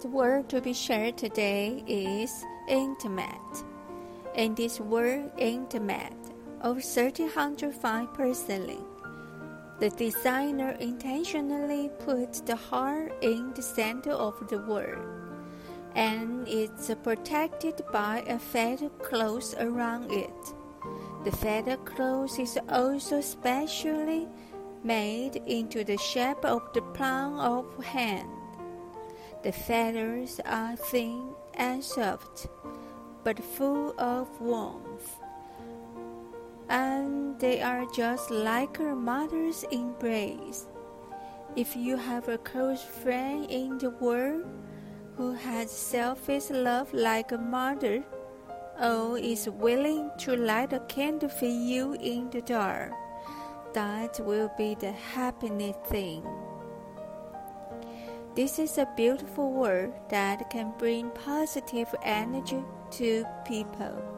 The word to be shared today is intimate. In this word intimate of 1305 Persian, the designer intentionally put the heart in the center of the word, and it's protected by a feather cloth around it. The feather cloth is also specially made into the shape of the palm of hand. The feathers are thin and soft, but full of warmth. And they are just like a mother's embrace. If you have a close friend in the world who has selfish love like a mother, or is willing to light a candle for you in the dark, that will be the happiest thing. This is a beautiful word that can bring positive energy to people.